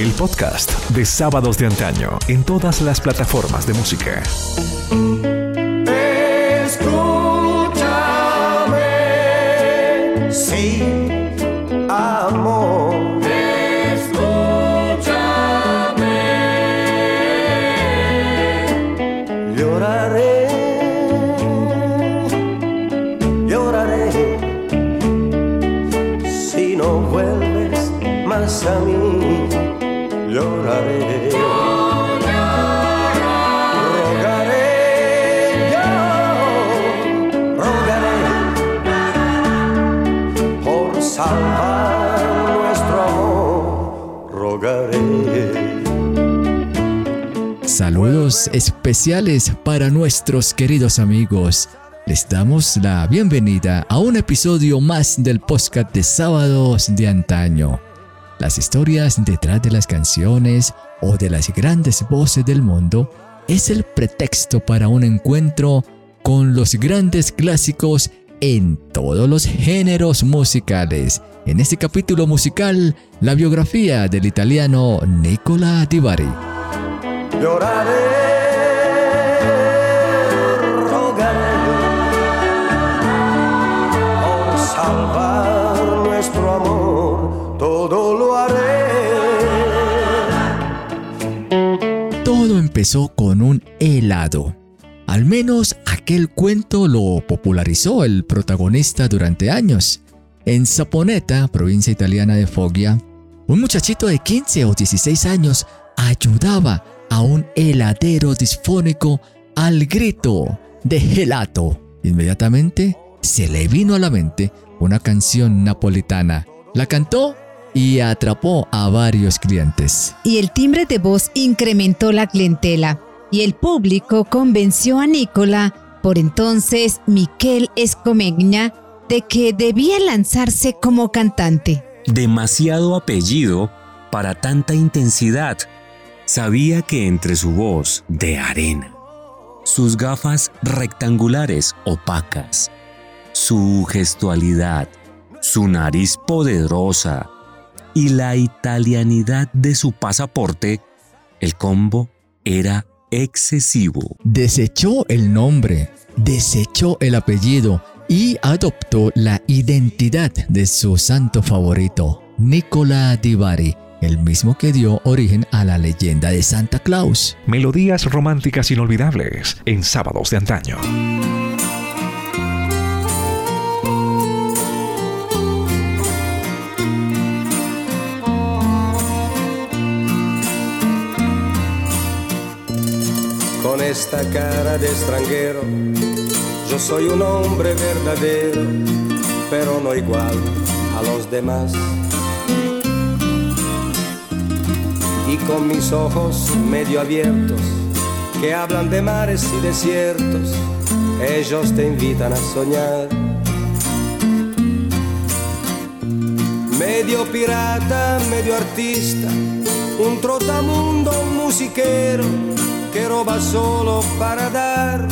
el podcast de Sábados de Antaño en todas las plataformas de música. Especiales para nuestros queridos amigos. Les damos la bienvenida a un episodio más del podcast de sábados de antaño. Las historias detrás de las canciones o de las grandes voces del mundo es el pretexto para un encuentro con los grandes clásicos en todos los géneros musicales. En este capítulo musical, la biografía del italiano Nicola Di Bari. Lloraré, rogaré por salvar nuestro amor, todo lo haré. Todo empezó con un helado. Al menos aquel cuento lo popularizó el protagonista durante años. En Saponeta, provincia italiana de Foggia, un muchachito de 15 o 16 años ayudaba a un heladero disfónico al grito de gelato. Inmediatamente se le vino a la mente una canción napolitana. La cantó y atrapó a varios clientes. y el timbre de voz incrementó la clientela y el público convenció a Nicola, por entonces Miquel Escomegna, de que debía lanzarse como cantante. demasiado apellido para tanta intensidad. Sabía que entre su voz de arena, sus gafas rectangulares opacas, su gestualidad, su nariz poderosa y la italianidad de su pasaporte, el combo era excesivo. Desechó el nombre, desechó el apellido y adoptó la identidad de su santo favorito, Nicola Di el mismo que dio origen a la leyenda de Santa Claus. Melodías románticas inolvidables en Sábados de Antaño. Con esta cara de extranjero, yo soy un hombre verdadero, pero no igual a los demás. Y con mis ojos medio abiertos, que hablan de mares y desiertos, ellos te invitan a soñar. Medio pirata, medio artista, un trotamundo, un musiquero que roba solo para dar.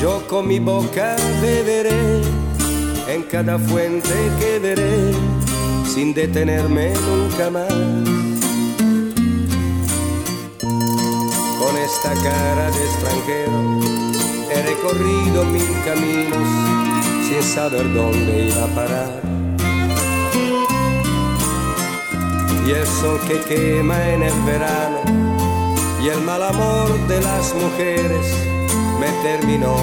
Yo con mi boca beberé en cada fuente que veré sin detenerme nunca más. Con esta cara de extranjero he recorrido mil caminos sin saber dónde iba a parar. y el sol que quema en el verano y el mal amor de las mujeres me terminó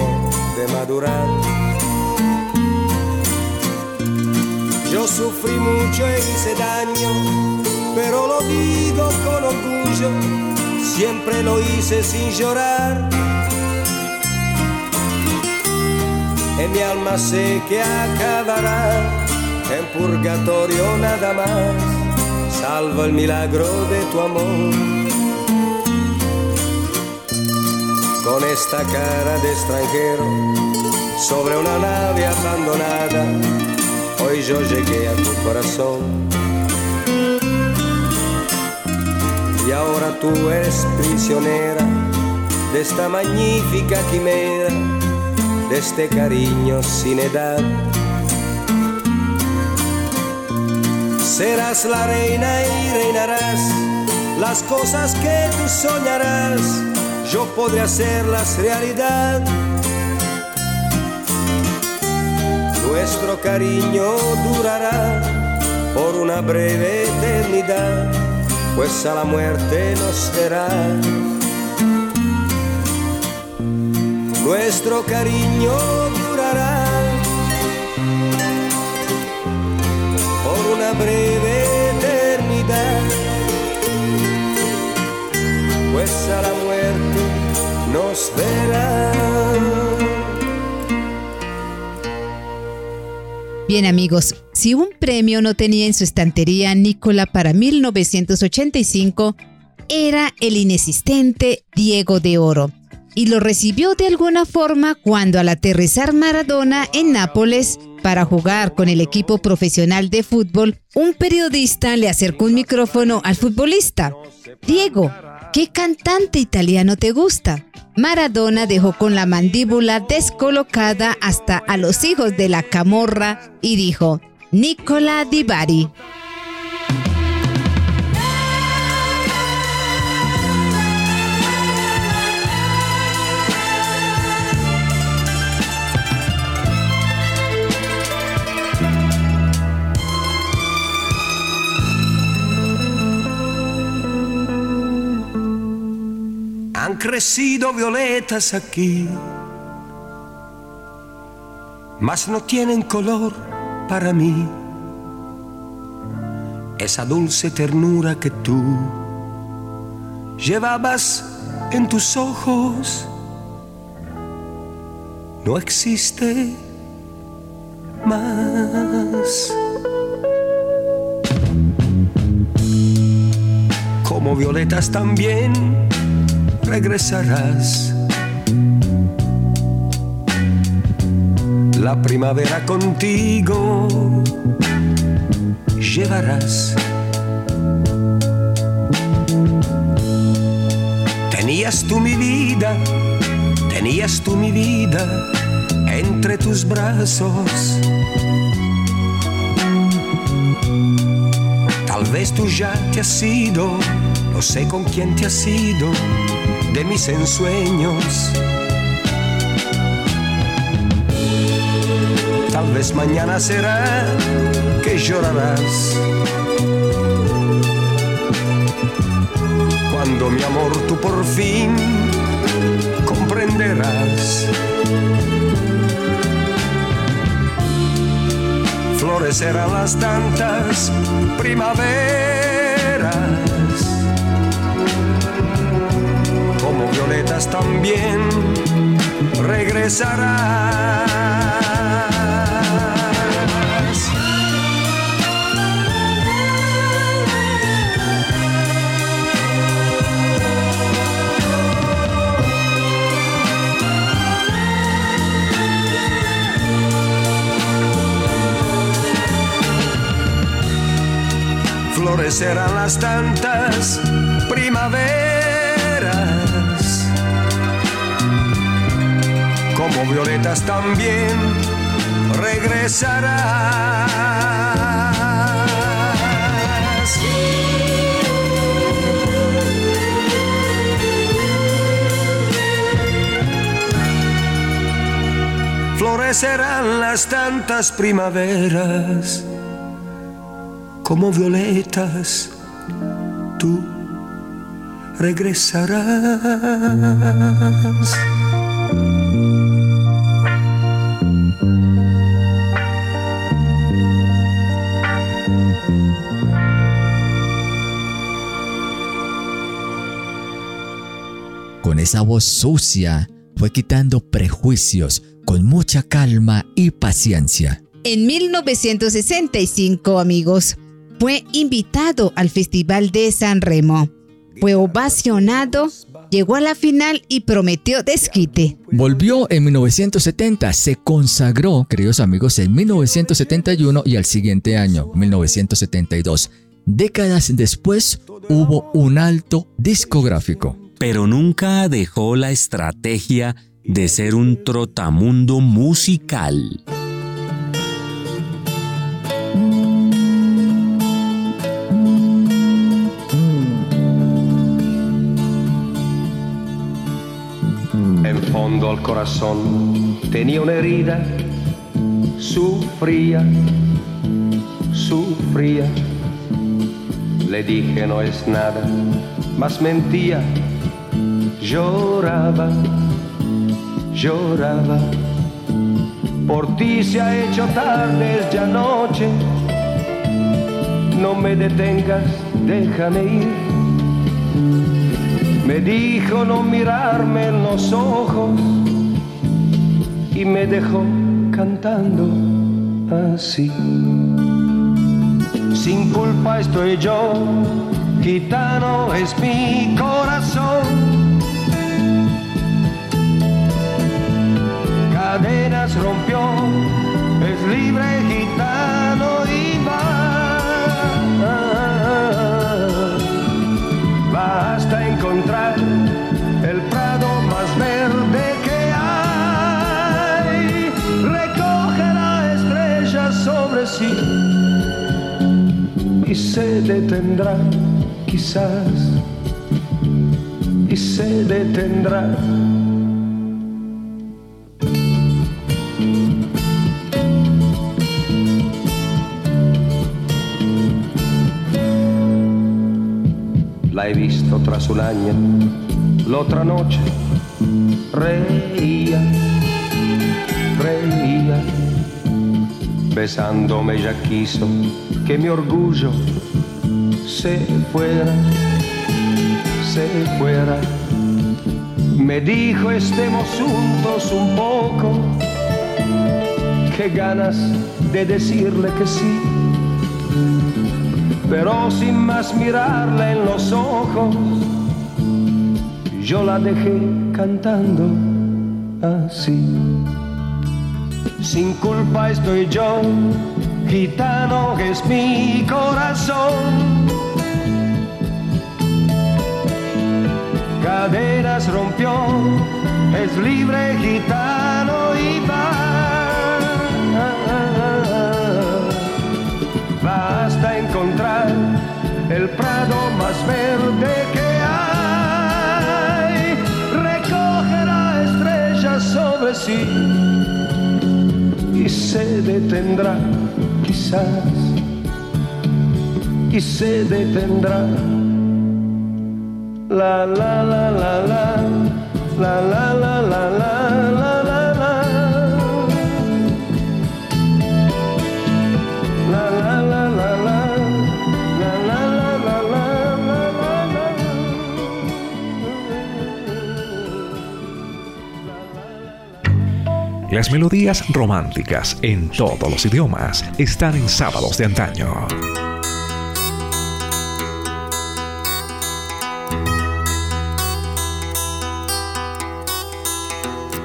de madurar. Sufrí mucho e hice daño, pero lo digo con orgullo, siempre lo hice sin llorar. En mi alma sé que acabará en purgatorio nada más salvo el milagro de tu amor. Con esta cara de extranjero, sobre una nave abandonada, hoy yo llegué a tu corazón. Y ahora tú eres prisionera de esta magnífica quimera, de este cariño sin edad Serás la reina y reinarás las cosas que tú soñarás. Yo podré hacerlas realidad. Nuestro cariño durará por una breve eternidad, pues a la muerte nos verá. Nuestro cariño durará por una breve eternidad, pues a la muerte nos verá. Bien amigos, si un premio no tenía en su estantería Nicola para 1985, era el inexistente Diego de Oro y lo recibió de alguna forma cuando al aterrizar Maradona en Nápoles para jugar con el equipo profesional de fútbol, un periodista le acercó un micrófono al futbolista. Diego, ¿qué cantante italiano te gusta? Maradona dejó con la mandíbula descolocada hasta a los hijos de la camorra y dijo, Nicola Di Bari. Han crecido violetas aquí, mas no tienen color para mí. Esa dulce ternura que tú llevabas en tus ojos no existe más. Como violetas también regresarás. La primavera contigo llevarás. Tenías tú mi vida, tenías tú mi vida entre tus brazos. Tal vez tú ya te has ido, no sé con quién te has ido de mis ensueños. Tal vez mañana será que llorarás. Cuando mi amor tú por fin comprenderás. Florecerán las tantas primaveras violetas también regresarás. Florecerán las tantas primaveras como violetas también regresarás. Florecerán las tantas primaveras como violetas, tú regresarás. Esa voz sucia fue quitando prejuicios con mucha calma y paciencia. En 1965, amigos, fue invitado al Festival de San Remo. Fue ovacionado, llegó a la final y prometió desquite. Volvió en 1970, se consagró, queridos amigos, en 1971 y al siguiente año, 1972. Décadas después hubo un alto discográfico pero nunca dejó la estrategia de ser un trotamundo musical. En fondo al corazón tenía una herida, sufría, sufría. Le dije no es nada, mas mentía lloraba, lloraba. Por ti se ha hecho tarde ya noche, no me detengas, déjame ir me dijo no mirarme en los ojos y me dejó cantando así. Sin culpa estoy yo, gitano es mi corazón. Cadenas rompió, es libre gitano y va. Basta encontrar el prado más verde que hay. Recoge la estrella sobre sí y se detendrá, quizás, y se detendrá. Visto tras la otra noche reía, reía, besándome ya quiso que mi orgullo se fuera, se fuera. Me dijo estemos juntos un poco, qué ganas de decirle que sí pero sin más mirarla en los ojos, yo la dejé cantando así. Sin culpa estoy yo, gitano es mi corazón. Caderas rompió, es libre gitano el prado más verde que hay. Recoge la estrella sobre sí y se detendrá, quizás, y se detendrá. La la la, la la la la la la Las melodías románticas en todos los idiomas están en sábados de antaño.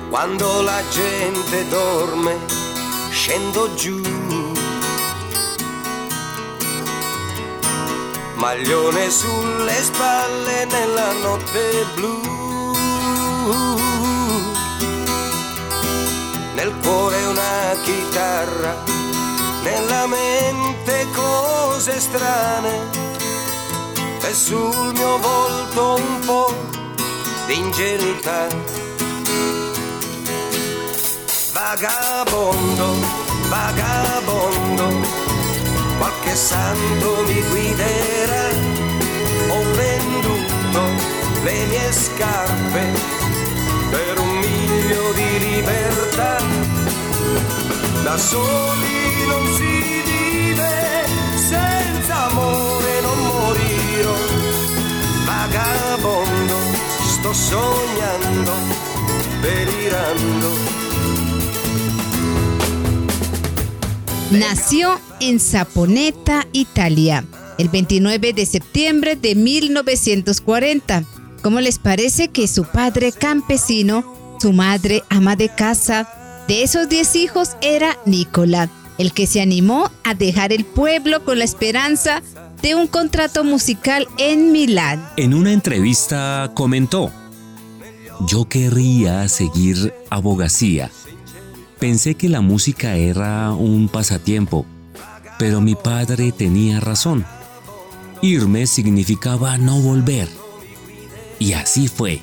Quando la gente dorme, scendo giù. Maglione sulle spalle nella notte blu. Nel cuore una chitarra, nella mente cose strane. E sul mio volto un po' di ingenuità. Vagabondo, vagabondo, qualche santo mi guiderà. Ho venduto le mie scarpe per un miglio di libertà. Da soli non si vive, senza amore non morirò. Vagabondo, sto sognando, delirando. Nació en Saponeta, Italia, el 29 de septiembre de 1940. ¿Cómo les parece que su padre campesino, su madre ama de casa, de esos 10 hijos era Nicola, el que se animó a dejar el pueblo con la esperanza de un contrato musical en Milán? En una entrevista comentó, yo querría seguir abogacía. Pensé que la música era un pasatiempo, pero mi padre tenía razón. Irme significaba no volver. Y así fue.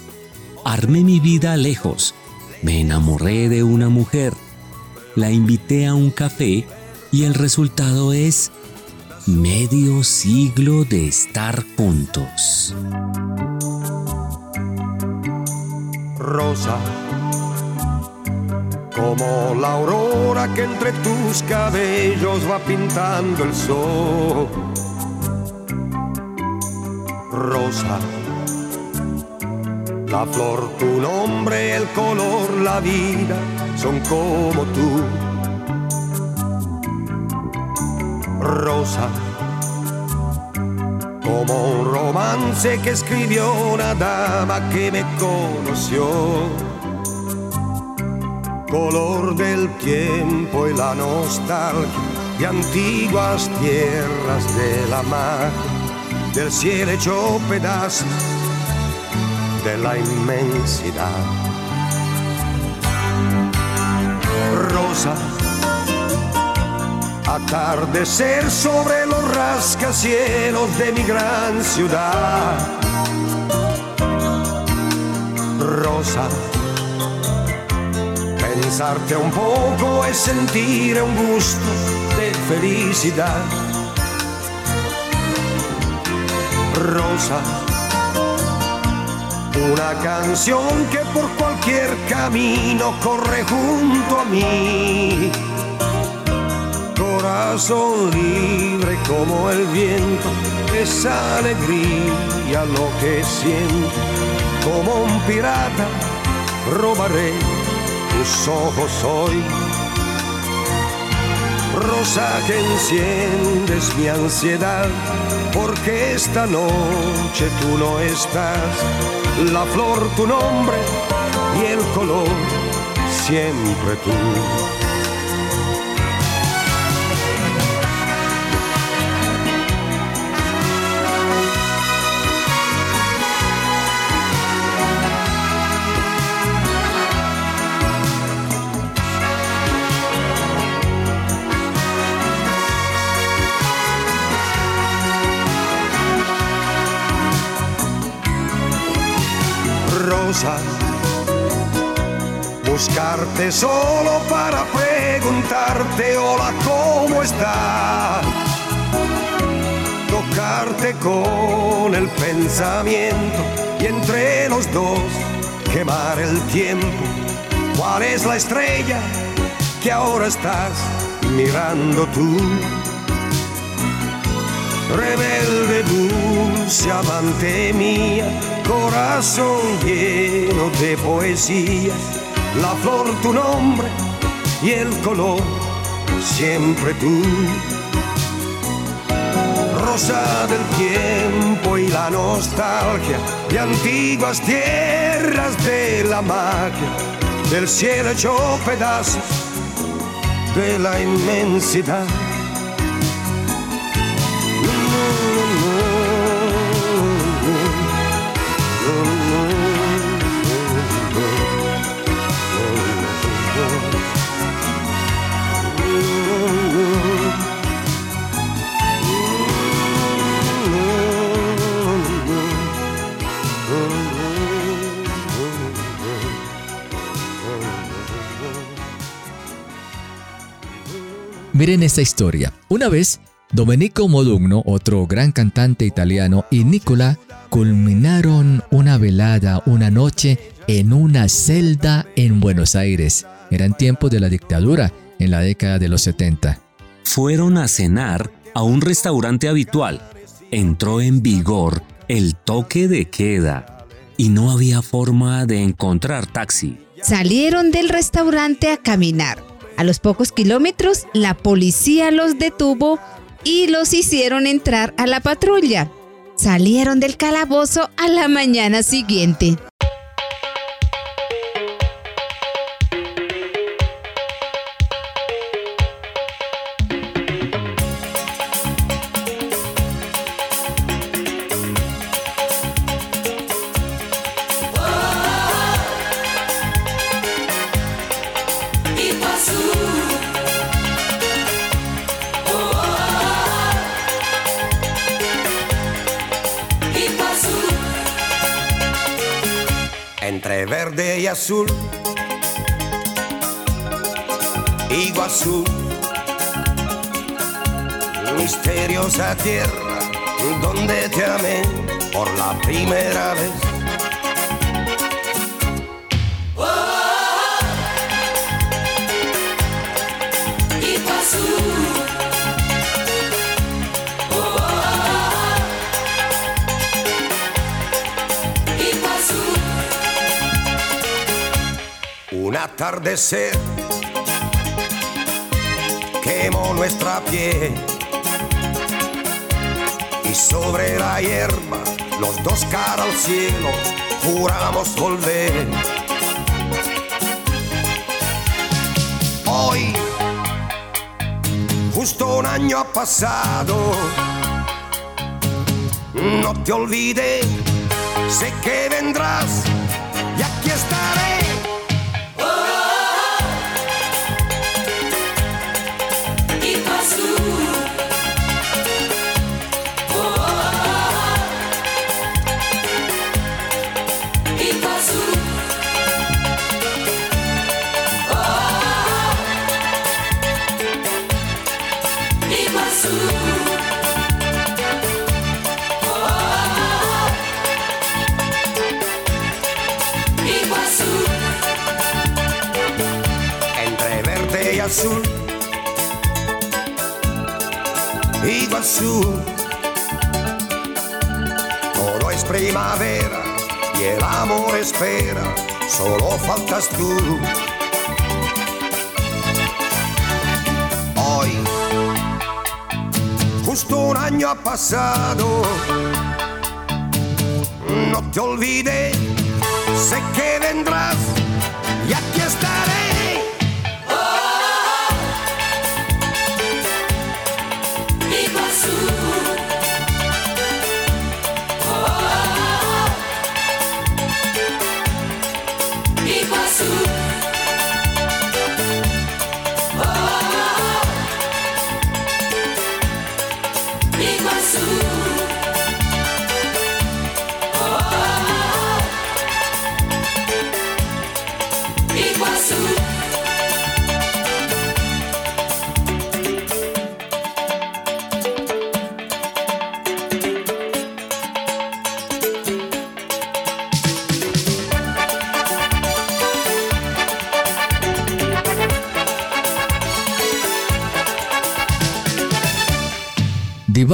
Armé mi vida lejos. Me enamoré de una mujer, la invité a un café y el resultado es medio siglo de estar juntos. Rosa, como la aurora que entre tus cabellos va pintando el sol. Rosa, la flor, tu nombre, el color, la vida son como tú. Rosa, como un romance que escribió una dama que me conoció. Color del tiempo y la nostalgia de antiguas tierras de la mar, del cielo hecho pedazos de la inmensidad. Rosa, atardecer sobre los rascacielos de mi gran ciudad. Rosa, pensarte un poco es sentir un gusto de felicidad. Rosa, una canción que por cualquier camino corre junto a mí. Corazón libre como el viento, esa alegría lo que siento. Como un pirata robaré tus ojos hoy. Rosa que enciendes mi ansiedad, porque esta noche tú no estás la flor tu nombre y el color siempre tú. Buscarte solo para preguntarte hola, ¿cómo estás? Tocarte con el pensamiento y entre los dos quemar el tiempo. ¿Cuál es la estrella que ahora estás mirando tú? Rebelde, dulce amante mía, corazón lleno de poesías, la flor tu nombre y el color siempre tú. Rosa del tiempo y la nostalgia de antiguas tierras de la magia, del cielo hecho pedazos de la inmensidad. Miren esta historia. Una vez, Domenico Modugno, otro gran cantante italiano, y Nicola culminaron una velada una noche en una celda en Buenos Aires. Eran tiempos de la dictadura, en la década de los 70. Fueron a cenar a un restaurante habitual. Entró en vigor el toque de queda y no había forma de encontrar taxi. Salieron del restaurante a caminar. A los pocos kilómetros, la policía los detuvo y los hicieron entrar a la patrulla. Salieron del calabozo a la mañana siguiente. Tierra donde te amé por la primera vez. Un atardecer quemó nuestra piel sobre la hierba los dos cara al cielo juramos volver. Hoy, justo un año ha pasado, no te olvides, sé que vendrás Iguazú, todo es primavera y el amor espera, solo faltas tú. Hoy, justo un año ha pasado, no te olvides, sé que vendrás y aquí estaré.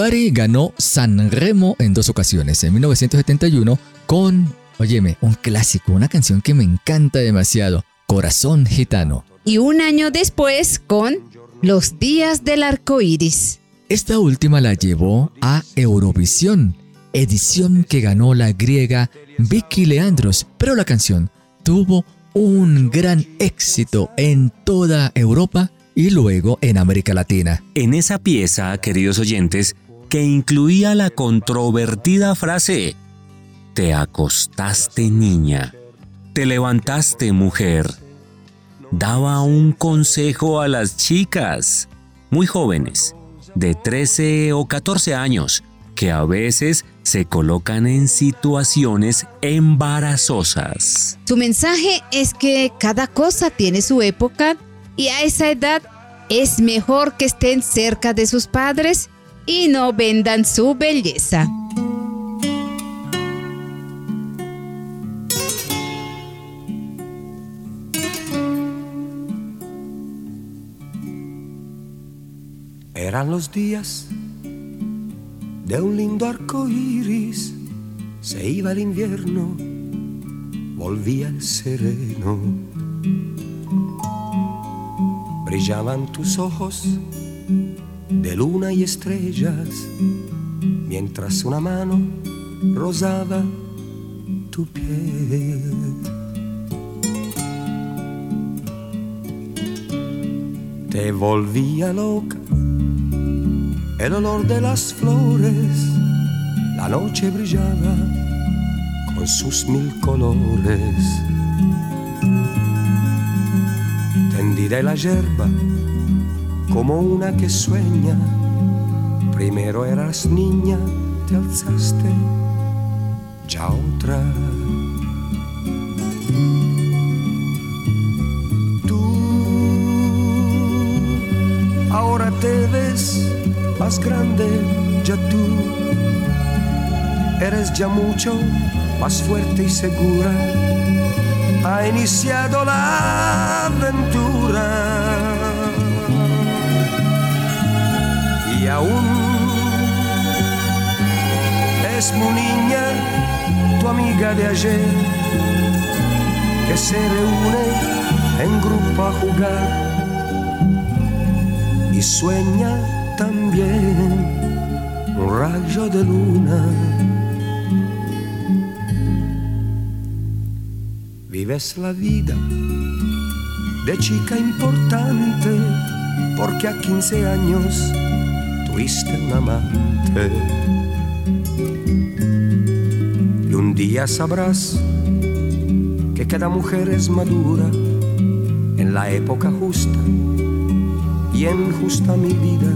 Divari ganó San Remo en dos ocasiones, en 1971 con, óyeme, un clásico, una canción que me encanta demasiado, Corazón Gitano. Y un año después con Los días del arco iris. Esta última la llevó a Eurovisión, edición que ganó la griega Vicky Leandros, pero la canción tuvo un gran éxito en toda Europa y luego en América Latina. En esa pieza, queridos oyentes, que incluía la controvertida frase, Te acostaste niña, te levantaste mujer, daba un consejo a las chicas, muy jóvenes, de 13 o 14 años, que a veces se colocan en situaciones embarazosas. Su mensaje es que cada cosa tiene su época y a esa edad es mejor que estén cerca de sus padres y no vendan su belleza. Eran los días de un lindo arco iris, se iba el invierno, volvía el sereno. Brillaban tus ojos de luna y estrellas, mientras una mano rozaba tu piel. Te volvía loca el olor de las flores, la noche brillaba con sus mil colores. Tendiré la yerba como una que sueña. Primero eras niña, te alzaste, ya otra. Tú ahora te ves más grande, ya tú eres ya mucho más fuerte y segura. Ha iniciado la aventura Y aún es mi niña, tu amiga de ayer, que se reúne en grupo a jugar y sueña también un rayo de luna. Vives la vida de chica importante porque a 15 años tuviste un amante. Y un día sabrás que cada mujer es madura en la época justa y en justa mi vida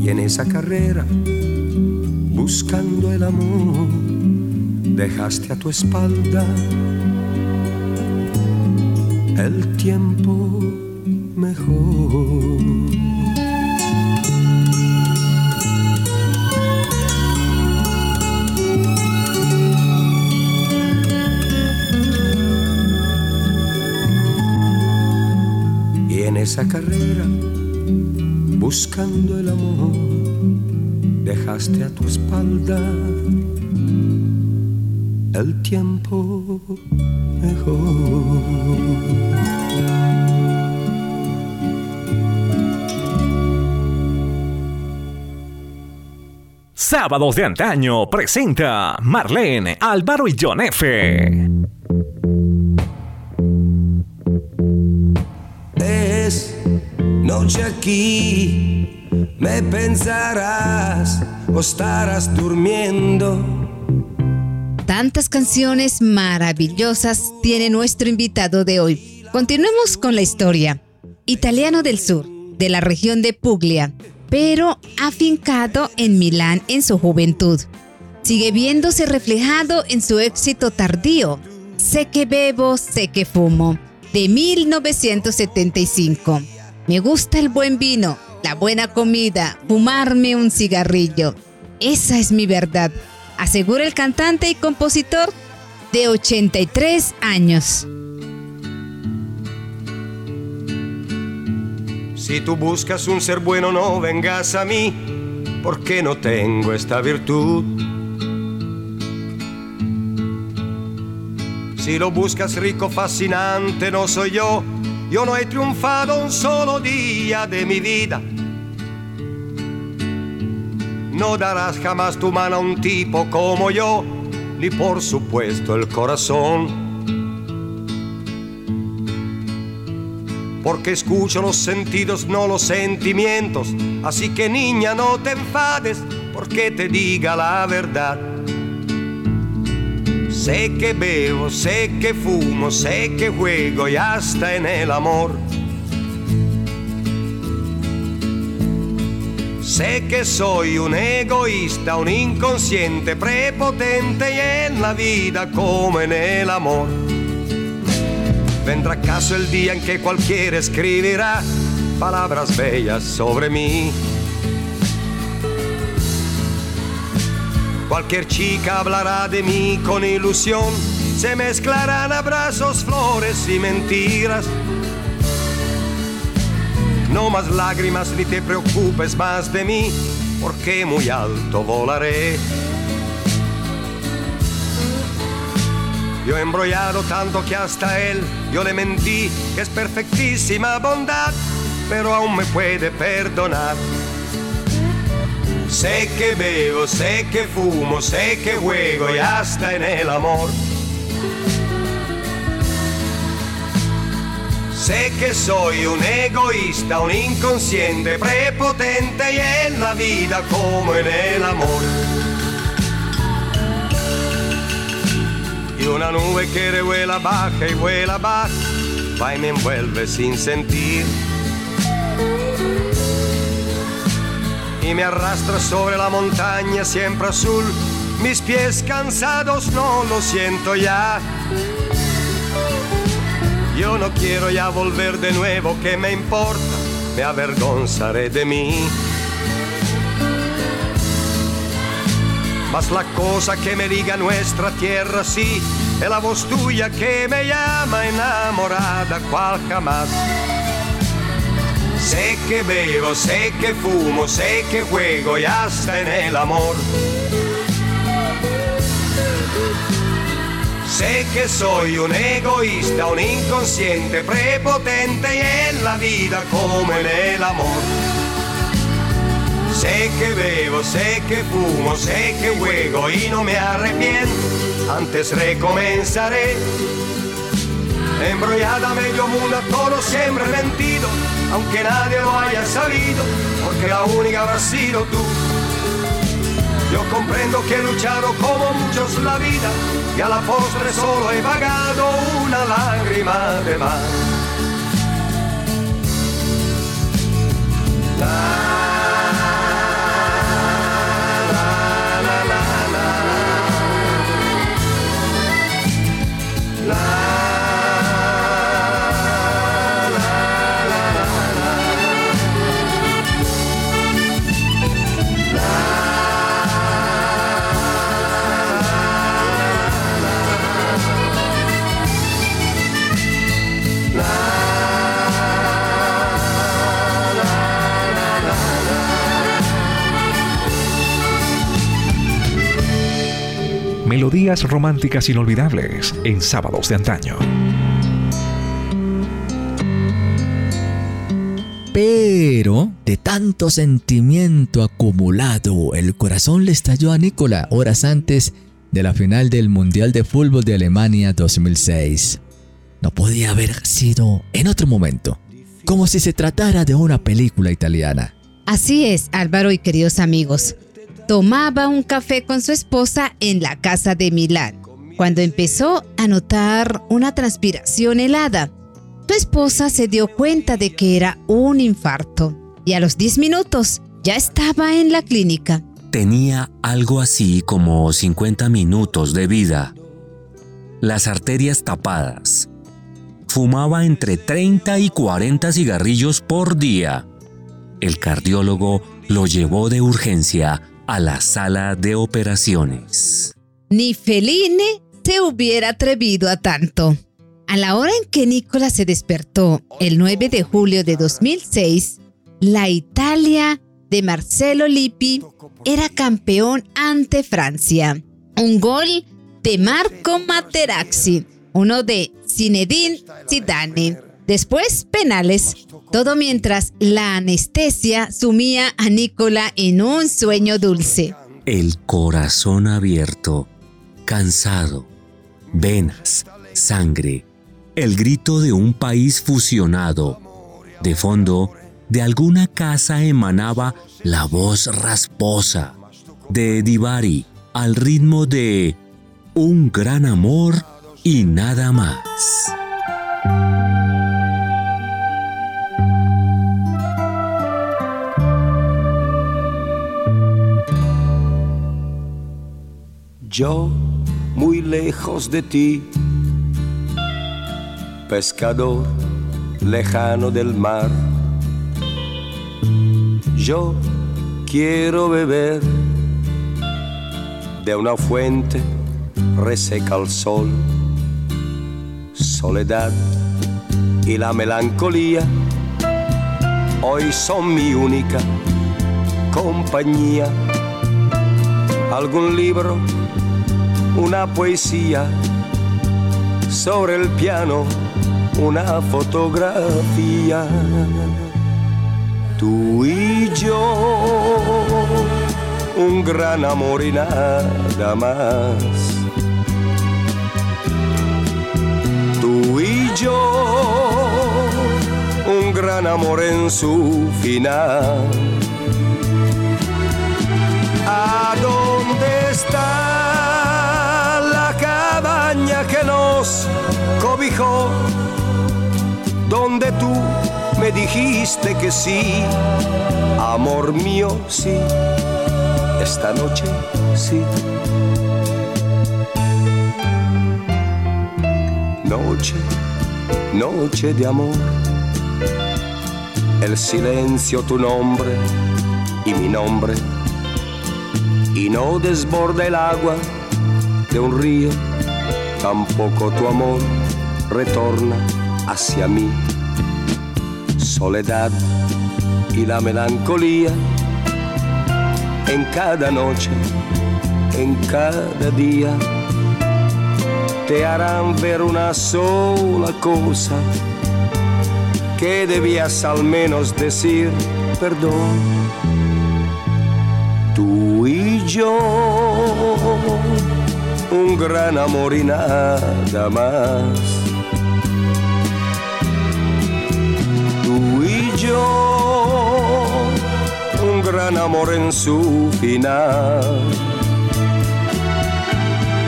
y en esa carrera buscando el amor dejaste a tu espalda el tiempo mejor. Esa carrera, buscando el amor, dejaste a tu espalda el tiempo mejor. Sábados de antaño presenta Marlene, Álvaro y John F. aquí, me pensarás o estarás durmiendo. Tantas canciones maravillosas tiene nuestro invitado de hoy. Continuemos con la historia. Italiano del sur, de la región de Puglia, pero afincado en Milán en su juventud. Sigue viéndose reflejado en su éxito tardío, Sé que bebo, sé que fumo, de 1975. Me gusta el buen vino, la buena comida, fumarme un cigarrillo. Esa es mi verdad, asegura el cantante y compositor de 83 años. Si tú buscas un ser bueno, no vengas a mí, porque no tengo esta virtud. Si lo buscas rico, fascinante, no soy yo. Yo no he triunfado un solo día de mi vida. No darás jamás tu mano a un tipo como yo, ni por supuesto el corazón. porque escucho los sentidos, no los sentimientos. Así que niña, no te enfades, porque te diga la verdad. Sé que bebo, sé que fumo, sé que juego y hasta en el amor. Sé que soy un egoísta, un inconsciente, prepotente y en la vida como en el amor. Vendrá acaso el día en que cualquiera escribirá palabras bellas sobre mí. Cualquier chica hablará de mí con ilusión, se mezclarán abrazos, flores y mentiras. No más lágrimas ni te preocupes más de mí, porque muy alto volaré. Yo he embrollado tanto que hasta él yo le mentí, que es perfectísima bondad, pero aún me puede perdonar. Sé que bebo, sé que fumo, sé que juego y hasta en el amor. Sé que soy un egoísta, un inconsciente, prepotente y en la vida como en el amor. Y una nube que revuela baja y vuela baja, va y me envuelve sin sentir. me arrastra sobre la montaña siempre azul. Mis pies cansados no lo siento ya. Yo no quiero ya volver de nuevo, ¿qué me importa? Me avergonzaré de mí. Mas la cosa que me liga nuestra tierra sí, es la voz tuya que me llama enamorada cual jamás. Sé que bebo, sé que fumo, sé que juego y hasta en el amor. Sé que soy un egoísta, un inconsciente, prepotente y en la vida como en el amor. Sé que bebo, sé que fumo, sé que juego y no me arrepiento. Antes recomenzaré. Embrollada medio mundo, todo siempre mentido, aunque nadie lo haya sabido, porque la única habrá sido tú. Yo comprendo que he luchado como muchos la vida y a la postre solo he pagado una lágrima de más. Melodías románticas inolvidables en sábados de antaño. Pero, de tanto sentimiento acumulado, el corazón le estalló a Nicola horas antes de la final del Mundial de Fútbol de Alemania 2006. No podía haber sido en otro momento, como si se tratara de una película italiana. Así es, Álvaro y queridos amigos tomaba un café con su esposa en la casa de Milán, cuando empezó a notar una transpiración helada. Su esposa se dio cuenta de que era un infarto y a los 10 minutos ya estaba en la clínica. Tenía algo así como 50 minutos de vida. Las arterias tapadas. Fumaba entre 30 y 40 cigarrillos por día. El cardiólogo lo llevó de urgencia a la sala de operaciones. Ni Feline se hubiera atrevido a tanto. A la hora en que Nicola se despertó, el 9 de julio de 2006, la Italia de Marcelo Lippi era campeón ante Francia. Un gol de Marco Materazzi, uno de Zinedine Zidane. Después penales todo mientras la anestesia sumía a Nicola en un sueño dulce. El corazón abierto, cansado, venas, sangre, el grito de un país fusionado. De fondo, de alguna casa emanaba la voz rasposa de Divari al ritmo de Un gran amor y nada más. Yo muy lejos de ti, pescador lejano del mar. Yo quiero beber de una fuente reseca al sol. Soledad y la melancolía hoy son mi única compañía. Algún libro una poesía, sobre el piano una fotografía. Tú y yo, un gran amor y nada más. Tú y yo, un gran amor en su final. ¿A dónde está? Donde tú me dijiste que sí, amor mío, sí, esta noche sí. Noche, noche de amor, el silencio tu nombre y mi nombre. Y no desborda el agua de un río, tampoco tu amor retorna hacia mí. Soledad y la melancolía en cada noche, en cada día, te harán ver una sola cosa que debías al menos decir perdón. Tú y yo, un gran amor y nada más. Un gran amor en su final.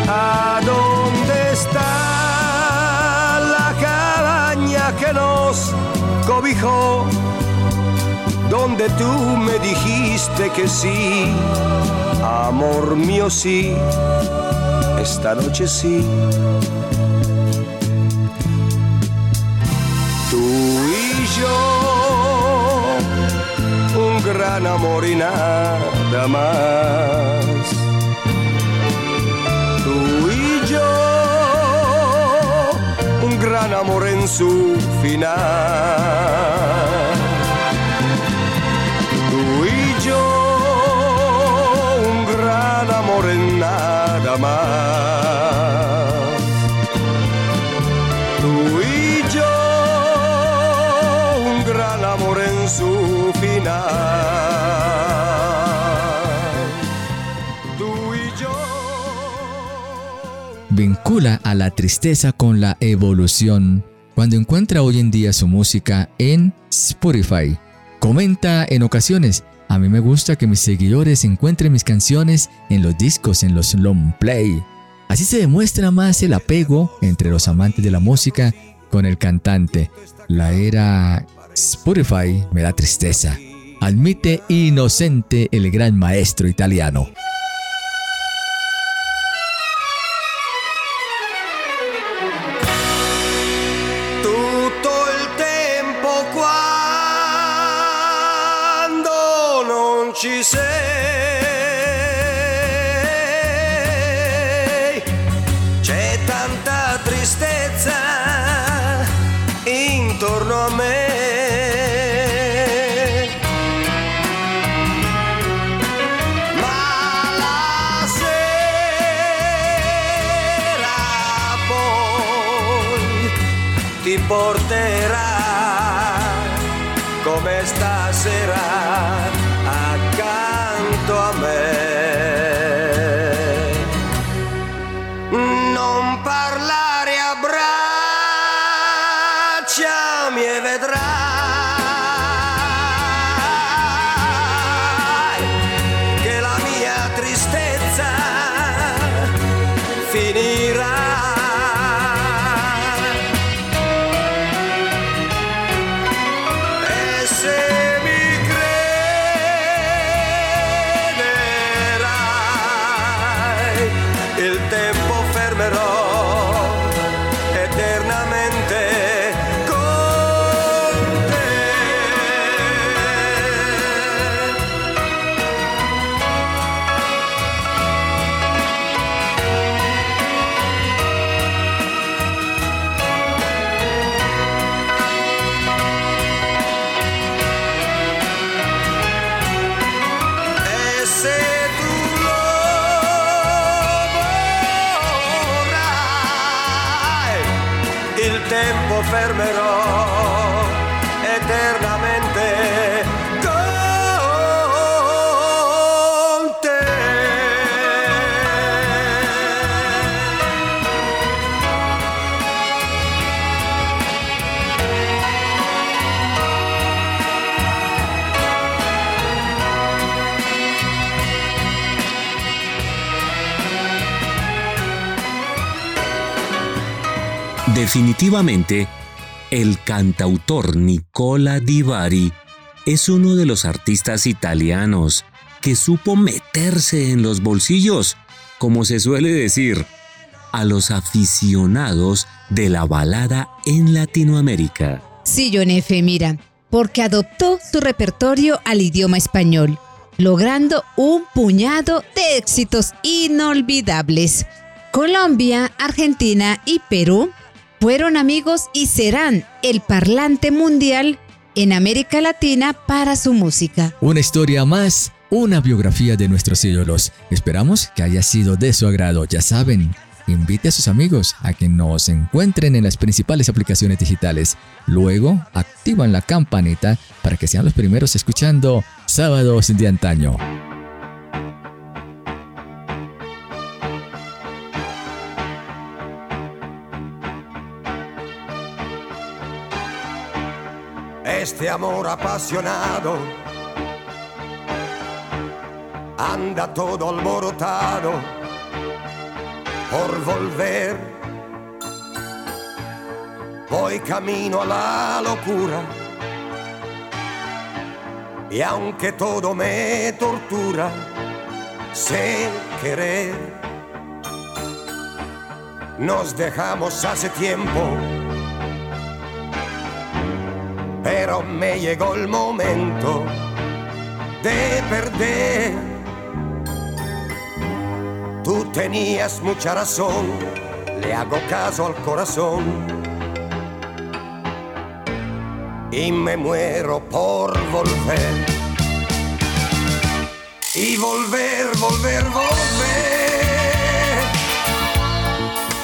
¿A dónde está la cabaña que nos cobijó? Donde tú me dijiste que sí, amor mío sí, esta noche sí. Gran amor y nada más. Tú y yo, un gran amor en su final. A la tristeza con la evolución cuando encuentra hoy en día su música en Spotify. Comenta en ocasiones, a mí me gusta que mis seguidores encuentren mis canciones en los discos, en los long play. Así se demuestra más el apego entre los amantes de la música con el cantante. La era Spotify me da tristeza. Admite inocente el gran maestro italiano. te. Definitivamente, el cantautor Nicola Di Bari es uno de los artistas italianos que supo meterse en los bolsillos, como se suele decir, a los aficionados de la balada en Latinoamérica. Sí, John F., mira, porque adoptó su repertorio al idioma español. logrando un puñado de éxitos inolvidables. Colombia, Argentina y Perú fueron amigos y serán el parlante mundial en América Latina para su música. Una historia más, una biografía de nuestros ídolos. Esperamos que haya sido de su agrado. Ya saben, invite a sus amigos a que nos encuentren en las principales aplicaciones digitales. Luego, activan la campanita para que sean los primeros escuchando Sábados de Antaño. Este amor apasionado anda todo alborotado por volver. Voy camino a la locura. Y aunque todo me tortura, sé querer. Nos dejamos hace tiempo, pero me llegó el momento de perder Tú tenías mucha razón, le hago caso al corazón. Y me muero por volver. Y volver, volver, volver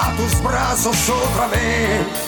a tus brazos otra vez.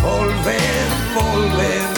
volver, volver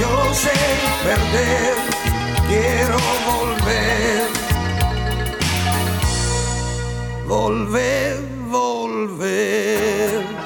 yo sé perder, quiero volver. Volver, volver.